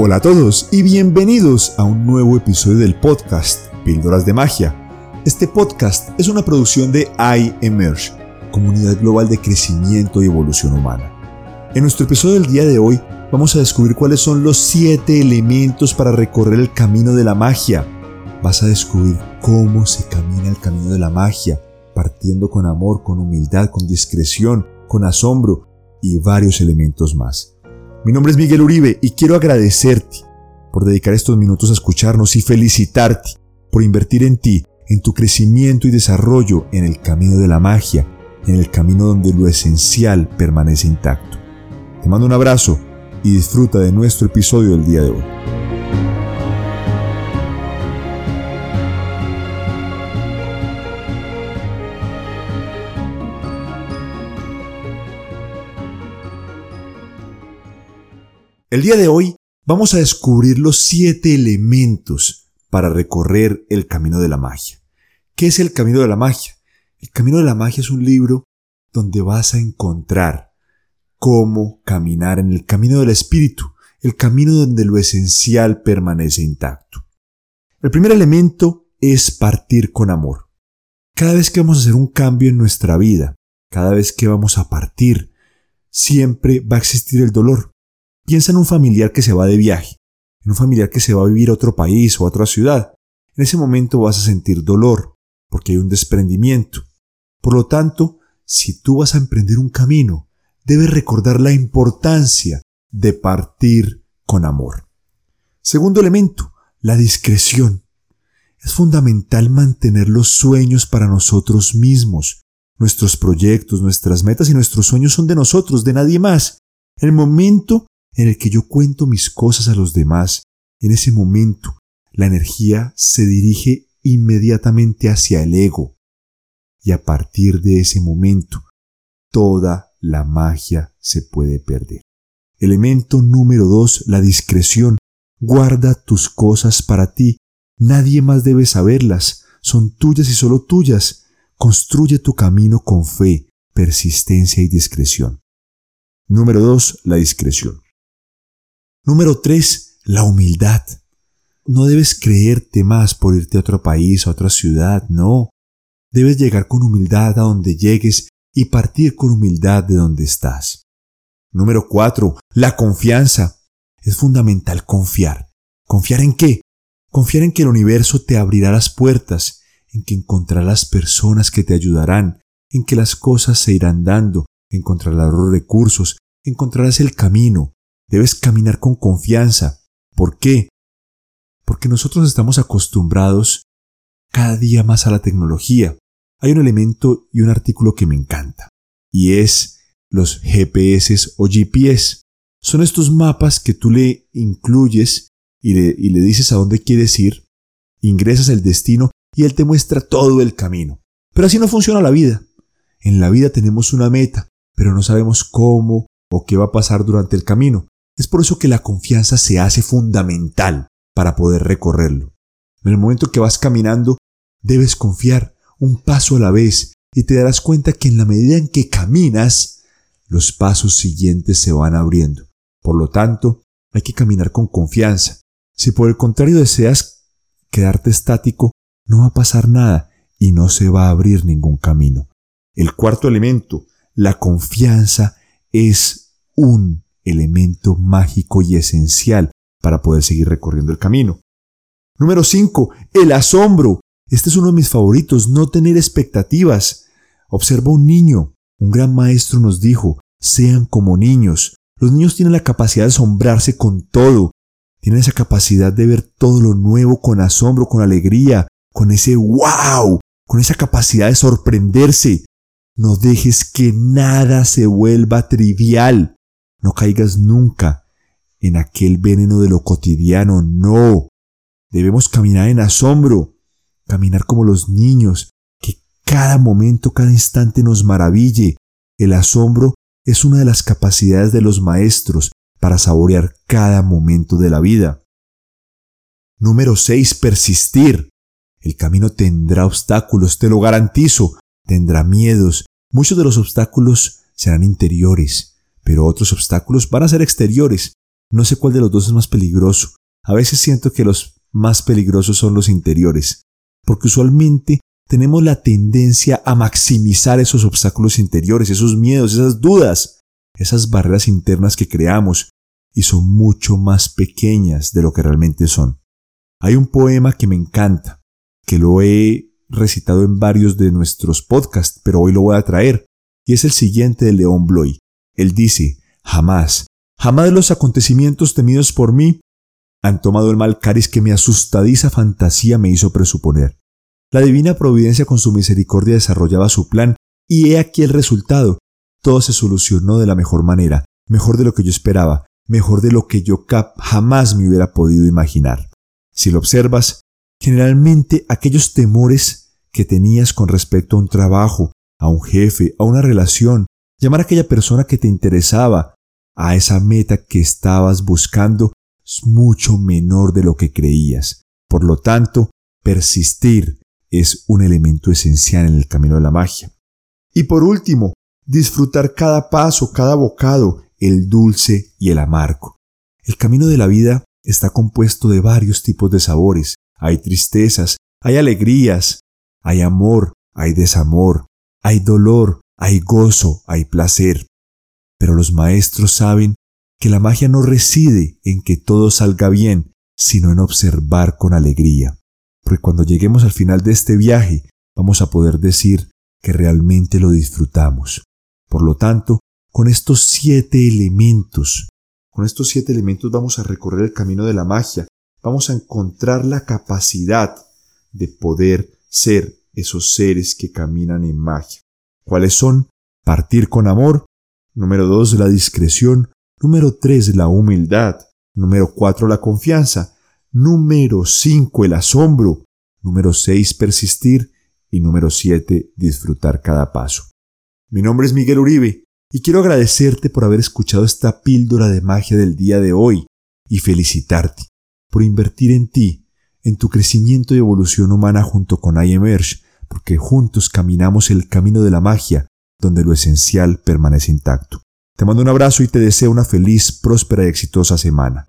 Hola a todos y bienvenidos a un nuevo episodio del podcast Píldoras de Magia. Este podcast es una producción de iEmerge, comunidad global de crecimiento y evolución humana. En nuestro episodio del día de hoy vamos a descubrir cuáles son los siete elementos para recorrer el camino de la magia. Vas a descubrir cómo se camina el camino de la magia, partiendo con amor, con humildad, con discreción, con asombro y varios elementos más. Mi nombre es Miguel Uribe y quiero agradecerte por dedicar estos minutos a escucharnos y felicitarte por invertir en ti, en tu crecimiento y desarrollo en el camino de la magia, en el camino donde lo esencial permanece intacto. Te mando un abrazo y disfruta de nuestro episodio del día de hoy. El día de hoy vamos a descubrir los siete elementos para recorrer el camino de la magia. ¿Qué es el camino de la magia? El camino de la magia es un libro donde vas a encontrar cómo caminar en el camino del espíritu, el camino donde lo esencial permanece intacto. El primer elemento es partir con amor. Cada vez que vamos a hacer un cambio en nuestra vida, cada vez que vamos a partir, siempre va a existir el dolor. Piensa en un familiar que se va de viaje, en un familiar que se va a vivir a otro país o a otra ciudad. En ese momento vas a sentir dolor, porque hay un desprendimiento. Por lo tanto, si tú vas a emprender un camino, debes recordar la importancia de partir con amor. Segundo elemento, la discreción. Es fundamental mantener los sueños para nosotros mismos. Nuestros proyectos, nuestras metas y nuestros sueños son de nosotros, de nadie más. El momento en el que yo cuento mis cosas a los demás, en ese momento la energía se dirige inmediatamente hacia el ego. Y a partir de ese momento, toda la magia se puede perder. Elemento número dos, la discreción. Guarda tus cosas para ti. Nadie más debe saberlas. Son tuyas y solo tuyas. Construye tu camino con fe, persistencia y discreción. Número dos, la discreción. Número 3. La humildad. No debes creerte más por irte a otro país, a otra ciudad, no. Debes llegar con humildad a donde llegues y partir con humildad de donde estás. Número 4. La confianza. Es fundamental confiar. ¿Confiar en qué? Confiar en que el universo te abrirá las puertas, en que encontrarás personas que te ayudarán, en que las cosas se irán dando, encontrarás los recursos, encontrarás el camino, Debes caminar con confianza. ¿Por qué? Porque nosotros estamos acostumbrados cada día más a la tecnología. Hay un elemento y un artículo que me encanta, y es los GPS o GPS. Son estos mapas que tú le incluyes y le, y le dices a dónde quieres ir, ingresas el destino y él te muestra todo el camino. Pero así no funciona la vida. En la vida tenemos una meta, pero no sabemos cómo o qué va a pasar durante el camino. Es por eso que la confianza se hace fundamental para poder recorrerlo. En el momento que vas caminando, debes confiar un paso a la vez y te darás cuenta que en la medida en que caminas, los pasos siguientes se van abriendo. Por lo tanto, hay que caminar con confianza. Si por el contrario deseas quedarte estático, no va a pasar nada y no se va a abrir ningún camino. El cuarto elemento, la confianza, es un elemento mágico y esencial para poder seguir recorriendo el camino. Número 5. El asombro. Este es uno de mis favoritos, no tener expectativas. Observa un niño. Un gran maestro nos dijo, sean como niños. Los niños tienen la capacidad de asombrarse con todo. Tienen esa capacidad de ver todo lo nuevo con asombro, con alegría, con ese wow, con esa capacidad de sorprenderse. No dejes que nada se vuelva trivial. No caigas nunca en aquel veneno de lo cotidiano, no. Debemos caminar en asombro, caminar como los niños, que cada momento, cada instante nos maraville. El asombro es una de las capacidades de los maestros para saborear cada momento de la vida. Número 6. Persistir. El camino tendrá obstáculos, te lo garantizo, tendrá miedos. Muchos de los obstáculos serán interiores, pero otros obstáculos van a ser exteriores. No sé cuál de los dos es más peligroso. A veces siento que los más peligrosos son los interiores, porque usualmente tenemos la tendencia a maximizar esos obstáculos interiores, esos miedos, esas dudas, esas barreras internas que creamos y son mucho más pequeñas de lo que realmente son. Hay un poema que me encanta, que lo he recitado en varios de nuestros podcasts, pero hoy lo voy a traer, y es el siguiente de León Bloy. Él dice, jamás, jamás los acontecimientos temidos por mí han tomado el mal cariz que mi asustadiza fantasía me hizo presuponer. La divina providencia con su misericordia desarrollaba su plan, y he aquí el resultado. Todo se solucionó de la mejor manera, mejor de lo que yo esperaba, mejor de lo que yo jamás me hubiera podido imaginar. Si lo observas, generalmente aquellos temores que tenías con respecto a un trabajo, a un jefe, a una relación, llamar a aquella persona que te interesaba, a esa meta que estabas buscando, es mucho menor de lo que creías. Por lo tanto, persistir es un elemento esencial en el camino de la magia. Y por último, disfrutar cada paso, cada bocado, el dulce y el amargo. El camino de la vida está compuesto de varios tipos de sabores. Hay tristezas, hay alegrías, hay amor, hay desamor, hay dolor, hay gozo, hay placer. Pero los maestros saben que la magia no reside en que todo salga bien, sino en observar con alegría. Porque cuando lleguemos al final de este viaje, vamos a poder decir que realmente lo disfrutamos. Por lo tanto, con estos siete elementos, con estos siete elementos vamos a recorrer el camino de la magia, vamos a encontrar la capacidad de poder ser esos seres que caminan en magia. ¿Cuáles son? Partir con amor. Número dos, la discreción. Número 3, la humildad. Número 4, la confianza. Número 5, el asombro. Número 6, persistir. Y número 7, disfrutar cada paso. Mi nombre es Miguel Uribe y quiero agradecerte por haber escuchado esta píldora de magia del día de hoy y felicitarte por invertir en ti, en tu crecimiento y evolución humana junto con iEmerge, porque juntos caminamos el camino de la magia donde lo esencial permanece intacto. Te mando un abrazo y te deseo una feliz, próspera y exitosa semana.